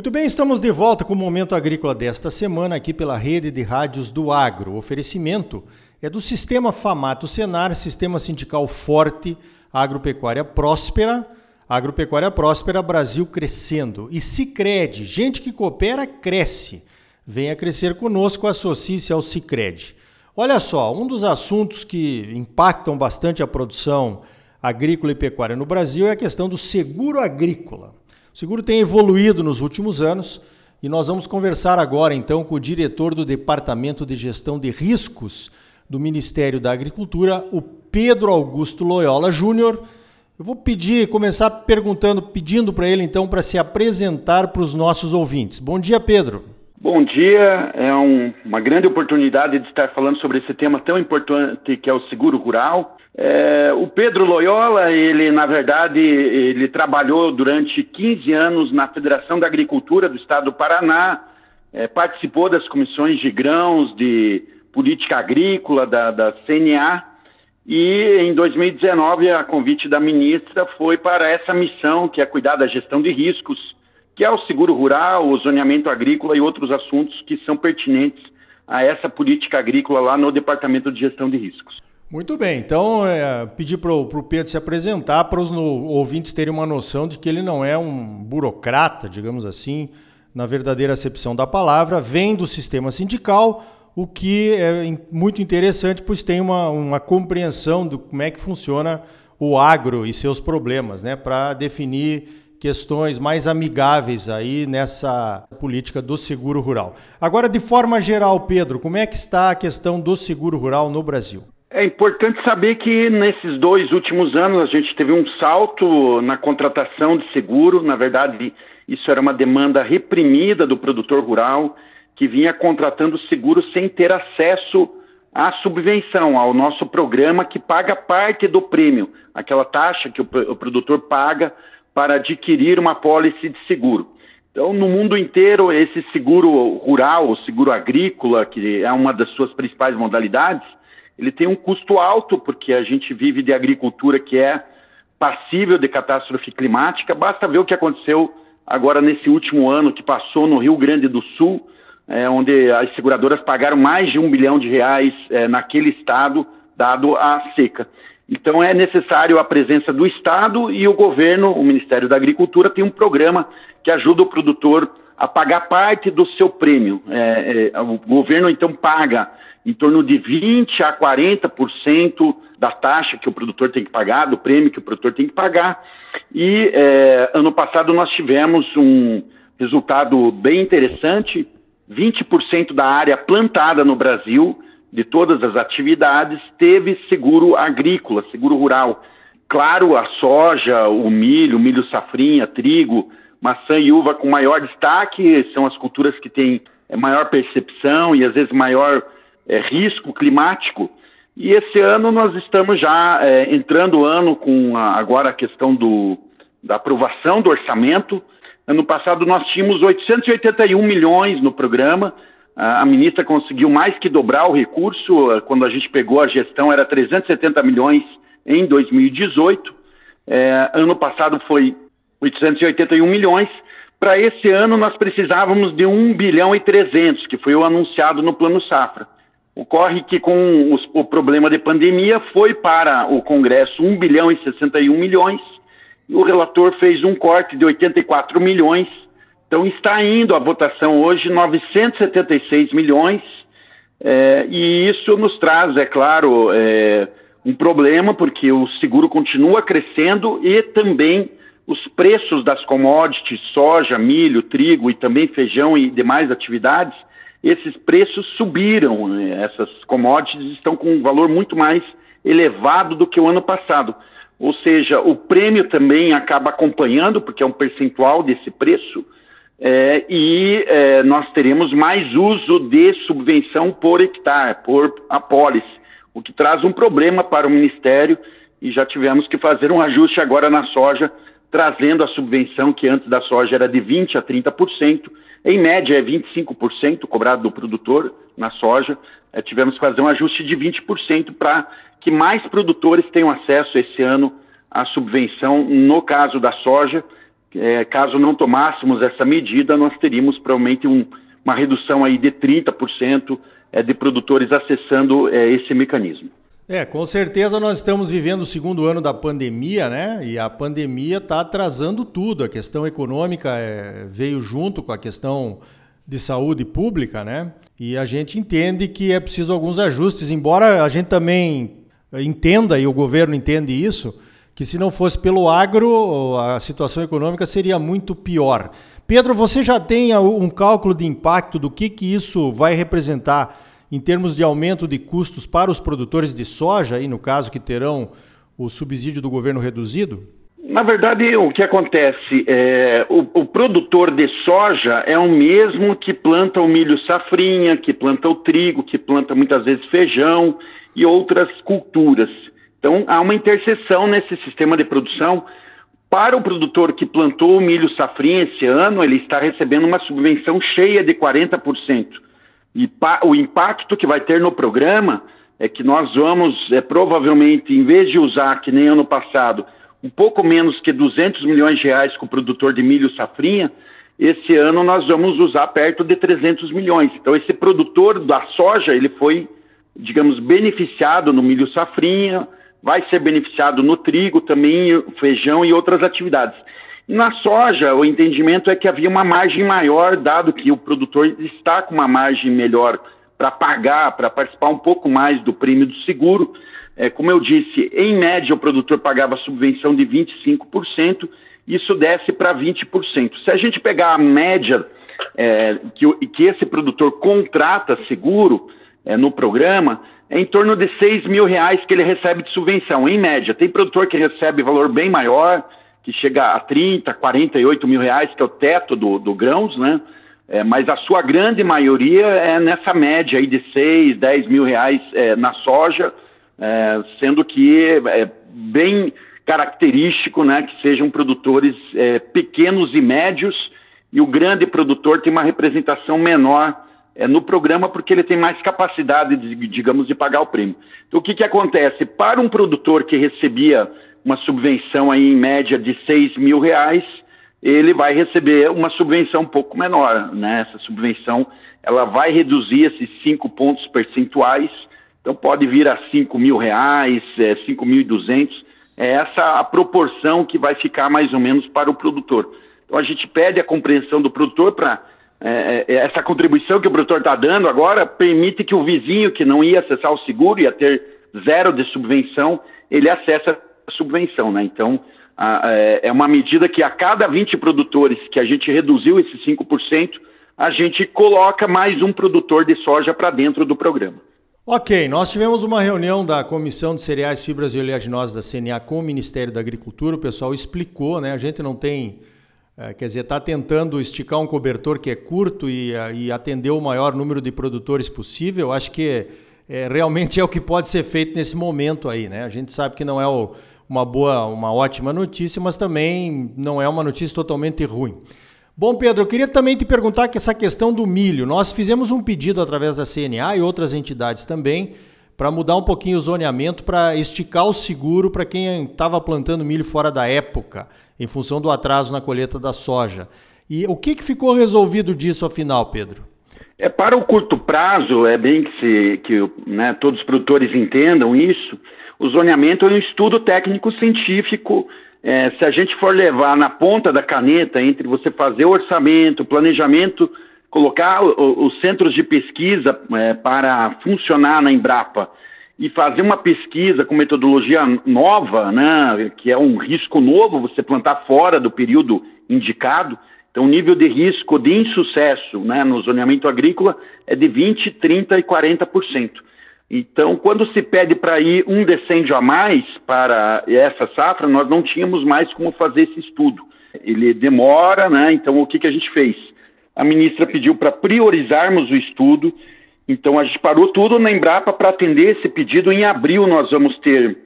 Muito bem, estamos de volta com o Momento Agrícola desta semana aqui pela rede de rádios do Agro. O oferecimento é do Sistema Famato Senar, Sistema Sindical Forte, Agropecuária Próspera, Agropecuária Próspera, Brasil crescendo. E Cicred, gente que coopera, cresce. Venha crescer conosco, associe-se ao Cicred. Olha só, um dos assuntos que impactam bastante a produção agrícola e pecuária no Brasil é a questão do seguro agrícola. O seguro tem evoluído nos últimos anos e nós vamos conversar agora então com o diretor do Departamento de Gestão de Riscos do Ministério da Agricultura, o Pedro Augusto Loyola Júnior. Eu vou pedir, começar perguntando, pedindo para ele então para se apresentar para os nossos ouvintes. Bom dia, Pedro. Bom dia, é um, uma grande oportunidade de estar falando sobre esse tema tão importante que é o seguro rural. É, o Pedro Loyola, ele na verdade, ele trabalhou durante 15 anos na Federação da Agricultura do Estado do Paraná, é, participou das comissões de grãos, de política agrícola da, da CNA e em 2019, a convite da ministra foi para essa missão que é cuidar da gestão de riscos, que é o seguro rural, o zoneamento agrícola e outros assuntos que são pertinentes a essa política agrícola lá no Departamento de Gestão de Riscos. Muito bem, então é, pedir para o Pedro se apresentar para os ouvintes terem uma noção de que ele não é um burocrata, digamos assim, na verdadeira acepção da palavra, vem do sistema sindical, o que é muito interessante, pois tem uma, uma compreensão do como é que funciona o agro e seus problemas, né, para definir questões mais amigáveis aí nessa política do seguro rural. Agora, de forma geral, Pedro, como é que está a questão do seguro rural no Brasil? É importante saber que nesses dois últimos anos a gente teve um salto na contratação de seguro. Na verdade, isso era uma demanda reprimida do produtor rural que vinha contratando seguro sem ter acesso à subvenção, ao nosso programa que paga parte do prêmio, aquela taxa que o, produtor paga para adquirir uma pólice de seguro. Então, no mundo inteiro, esse seguro rural, o seguro agrícola, que é uma das suas principais modalidades, ele tem um custo alto, porque a gente vive de agricultura que é passível de catástrofe climática. Basta ver o que aconteceu agora nesse último ano que passou no Rio Grande do Sul, é, onde as seguradoras pagaram mais de um bilhão de reais é, naquele estado, dado a seca. Então é necessário a presença do Estado e o governo, o Ministério da Agricultura, tem um programa que ajuda o produtor a pagar parte do seu prêmio. É, é, o governo então paga em torno de 20 a 40% da taxa que o produtor tem que pagar, do prêmio que o produtor tem que pagar. E é, ano passado nós tivemos um resultado bem interessante: 20% da área plantada no Brasil, de todas as atividades, teve seguro agrícola, seguro rural. Claro, a soja, o milho, milho safrinha, trigo, maçã e uva com maior destaque, são as culturas que têm é, maior percepção e às vezes maior é, risco climático. E esse ano nós estamos já é, entrando o ano com a, agora a questão do, da aprovação do orçamento. Ano passado nós tínhamos 881 milhões no programa. A, ministra conseguiu mais que dobrar o recurso. Quando a gente pegou a gestão era 370 milhões em 2018. É, ano passado foi 881 milhões. Para esse ano nós precisávamos de 1 bilhão e 300, que foi o anunciado no Plano Safra. Ocorre que com os, o problema de pandemia foi para o Congresso 1 bilhão e 61 milhões e o relator fez um corte de 84 milhões. Então está indo a votação hoje 976 milhões é, e isso nos traz, é claro, é, um problema porque o seguro continua crescendo e também os preços das commodities, soja, milho, trigo e também feijão e demais atividades esses preços subiram. Né? Essas commodities estão com um valor muito mais elevado do que o ano passado. Ou seja, o prêmio também acaba acompanhando, porque é um percentual desse preço, é, e é, nós teremos mais uso de subvenção por hectare, por apólice, o que traz um problema para o Ministério, e já tivemos que fazer um ajuste agora na soja, trazendo a subvenção que antes da soja era de 20% a 30%, em média, é 25% cobrado do produtor na soja. É, tivemos que fazer um ajuste de 20% para que mais produtores tenham acesso esse ano à subvenção, no caso da soja, é, caso não tomássemos essa medida, nós teríamos provavelmente um, uma redução aí de 30% é, de produtores acessando é, esse mecanismo. É, com certeza nós estamos vivendo o segundo ano da pandemia, né? E a pandemia está atrasando tudo. A questão econômica é, veio junto com a questão de saúde pública, né? E a gente entende que é preciso alguns ajustes, embora a gente também entenda, e o governo entende isso, que se não fosse pelo agro, a situação econômica seria muito pior. Pedro, você já tem um cálculo de impacto do que, que isso vai representar em termos de aumento de custos para os produtores de soja, aí no caso que terão o subsídio do governo reduzido? Na verdade, o que acontece é o, o produtor de soja é o mesmo que planta o milho safrinha, que planta o trigo, que planta muitas vezes feijão e outras culturas. Então, há uma interseção nesse sistema de produção. Para o produtor que plantou o milho safrinha esse ano, ele está recebendo uma subvenção cheia de 40%. E o impacto que vai ter no programa é que nós vamos, é, provavelmente, em vez de usar, que nem ano passado, um pouco menos que 200 milhões de reais com o produtor de milho safrinha, esse ano nós vamos usar perto de 300 milhões. Então, esse produtor da soja, ele foi, digamos, beneficiado no milho safrinha, vai ser beneficiado no trigo também, feijão e outras atividades. Na soja, o entendimento é que havia uma margem maior, dado que o produtor está com uma margem melhor para pagar, para participar um pouco mais do prêmio do seguro. É, como eu disse, em média o produtor pagava subvenção de 25%, isso desce para 20%. Se a gente pegar a média é, que, que, esse produtor contrata seguro é, no programa, é em torno de 6 mil reais que ele recebe de subvenção, em média. Tem produtor que recebe valor bem maior, que chega a 30, 48 mil reais, que é o teto do, do grãos, né? É, mas a sua grande maioria é nessa média aí de 6, 10 mil reais é, na soja, é, sendo que é bem característico né, que sejam produtores é, pequenos e médios, e o grande produtor tem uma representação menor é, no programa porque ele tem mais capacidade, de, digamos, de pagar o prêmio. Então, o que, que acontece? Para um produtor que recebia uma subvenção aí em média de 6 mil reais, ele vai receber uma subvenção um pouco menor, né? Essa subvenção, ela vai reduzir esses 5 pontos percentuais, então pode vir a 5 mil reais, é, 5.200, é essa a proporção que vai ficar mais ou menos para o produtor. Então a gente pede a compreensão do produtor para é, é, essa contribuição que o produtor está dando agora permite que o vizinho que não ia acessar o seguro, ia ter zero de subvenção, ele acessa subvenção, né? Então, a, é, é uma medida que a cada 20 produtores que a gente reduziu esses 5%, a gente coloca mais um produtor de soja para dentro do programa. Ok, nós tivemos uma reunião da Comissão de Cereais, Fibras e Oleaginosas da CNA com o Ministério da Agricultura, o pessoal explicou, né? A gente não tem, é, quer dizer, está tentando esticar um cobertor que é curto e, e atender o maior número de produtores possível. Acho que é, realmente é o que pode ser feito nesse momento aí, né? A gente sabe que não é o, uma boa, uma ótima notícia, mas também não é uma notícia totalmente ruim. Bom, Pedro, eu queria também te perguntar que essa questão do milho, nós fizemos um pedido através da CNA e outras entidades também para mudar um pouquinho o zoneamento para esticar o seguro para quem estava plantando milho fora da época, em função do atraso na colheita da soja. E o que, que ficou resolvido disso afinal, Pedro? É, para o curto prazo, é bem que, se, que né, todos os produtores entendam isso, o zoneamento é um estudo técnico-científico. É, se a gente for levar na ponta da caneta entre você fazer o orçamento, planejamento, colocar os centros de pesquisa é, para funcionar na Embrapa e fazer uma pesquisa com metodologia nova, né, que é um risco novo, você plantar fora do período indicado, então o nível de risco de insucesso né, no zoneamento agrícola é de 20%, 30% e 40%. Então, quando se pede para ir um decêndio a mais para essa safra, nós não tínhamos mais como fazer esse estudo. Ele demora, né? Então, o que, que a gente fez? A ministra pediu para priorizarmos o estudo, então a gente parou tudo na Embrapa para atender esse pedido. Em abril, nós vamos ter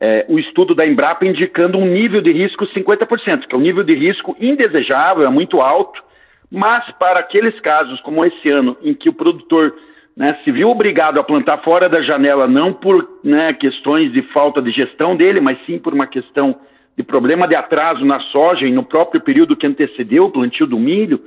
é, o estudo da Embrapa indicando um nível de risco 50%, que é um nível de risco indesejável, é muito alto, mas para aqueles casos como esse ano, em que o produtor né, se viu obrigado a plantar fora da janela, não por né, questões de falta de gestão dele, mas sim por uma questão de problema de atraso na soja e no próprio período que antecedeu o plantio do milho,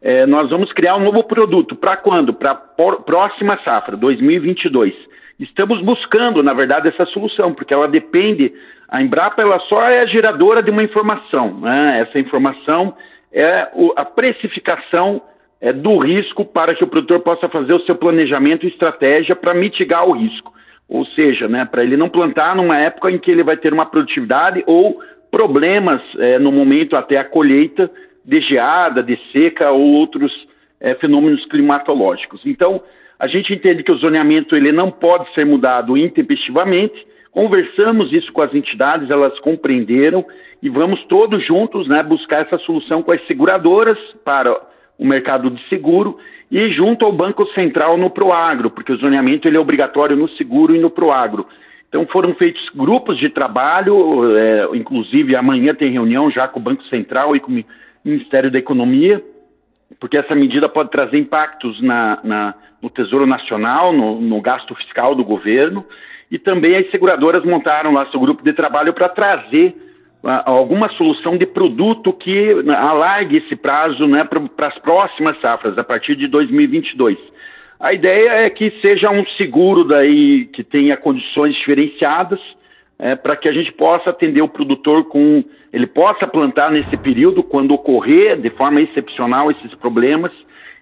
é, nós vamos criar um novo produto. Para quando? Para próxima safra, 2022. Estamos buscando, na verdade, essa solução, porque ela depende. A Embrapa ela só é a geradora de uma informação. Né? Essa informação é o, a precificação é, do risco para que o produtor possa fazer o seu planejamento e estratégia para mitigar o risco. Ou seja, né, para ele não plantar numa época em que ele vai ter uma produtividade ou problemas é, no momento até a colheita de geada, de seca ou outros é, fenômenos climatológicos. Então, a gente entende que o zoneamento ele não pode ser mudado intempestivamente. Conversamos isso com as entidades, elas compreenderam e vamos todos juntos né, buscar essa solução com as seguradoras para o mercado de seguro e junto ao Banco Central no Proagro, porque o zoneamento ele é obrigatório no seguro e no Proagro. Então foram feitos grupos de trabalho, é, inclusive amanhã tem reunião já com o Banco Central e com Ministério da Economia, porque essa medida pode trazer impactos na, na, no Tesouro Nacional, no, no gasto fiscal do governo, e também as seguradoras montaram lá seu grupo de trabalho para trazer alguma solução de produto que alargue esse prazo né, para as próximas safras, a partir de 2022. A ideia é que seja um seguro daí que tenha condições diferenciadas é, para que a gente possa atender o produtor com ele possa plantar nesse período quando ocorrer de forma excepcional esses problemas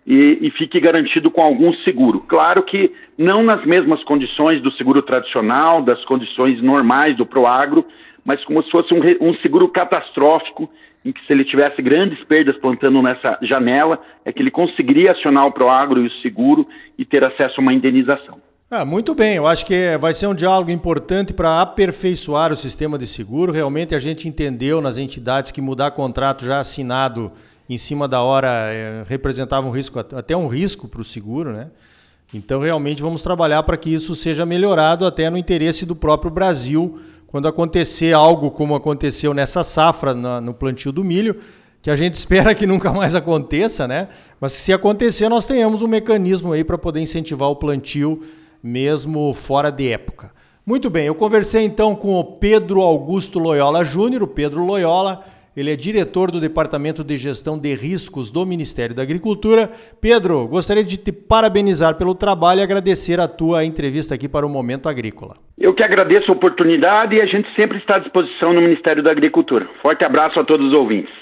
e, e, fique garantido com algum seguro. Claro que não nas mesmas condições do seguro tradicional, das condições normais do Proagro, mas como se fosse um, um seguro catastrófico, em que se ele tivesse grandes perdas plantando nessa janela, é que ele conseguiria acionar o Proagro e o seguro e ter acesso a uma indenização. Ah, muito bem, eu acho que vai ser um diálogo importante para aperfeiçoar o sistema de seguro. Realmente a gente entendeu nas entidades que mudar contrato já assinado em cima da hora é, representava um risco, até um risco para o seguro, né? Então realmente vamos trabalhar para que isso seja melhorado até no interesse do próprio Brasil quando acontecer algo como aconteceu nessa safra no plantio do milho, que a gente espera que nunca mais aconteça, né? Mas se acontecer, nós tenhamos um mecanismo aí para poder incentivar o plantio mesmo fora de época. Muito bem, eu conversei então com o Pedro Augusto Loyola Júnior, o Pedro Loyola, ele é diretor do Departamento de Gestão de Riscos do Ministério da Agricultura. Pedro, gostaria de te parabenizar pelo trabalho e agradecer a tua entrevista aqui para o Momento Agrícola. Eu que agradeço a oportunidade e a gente sempre está à disposição no Ministério da Agricultura. Forte abraço a todos os ouvintes.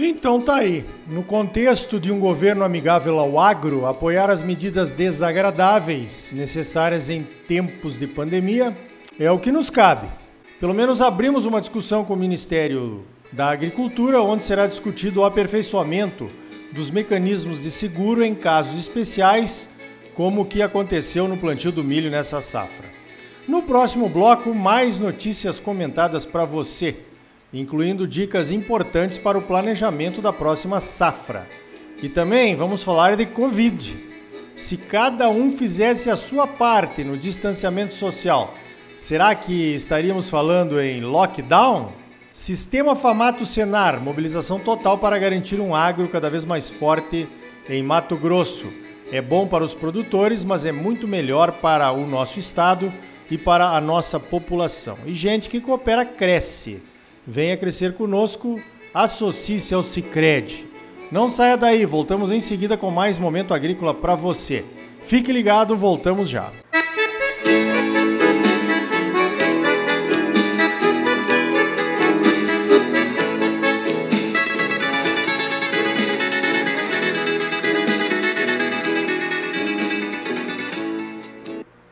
Então tá aí. No contexto de um governo amigável ao agro, apoiar as medidas desagradáveis necessárias em tempos de pandemia é o que nos cabe. Pelo menos abrimos uma discussão com o Ministério da Agricultura, onde será discutido o aperfeiçoamento dos mecanismos de seguro em casos especiais, como o que aconteceu no plantio do milho nessa safra. No próximo bloco, mais notícias comentadas para você, incluindo dicas importantes para o planejamento da próxima safra. E também vamos falar de Covid. Se cada um fizesse a sua parte no distanciamento social, Será que estaríamos falando em lockdown? Sistema Famato Senar, mobilização total para garantir um agro cada vez mais forte em Mato Grosso. É bom para os produtores, mas é muito melhor para o nosso estado e para a nossa população. E gente que coopera cresce. Venha crescer conosco, associe-se ao Cicred. Não saia daí, voltamos em seguida com mais momento agrícola para você. Fique ligado, voltamos já. Música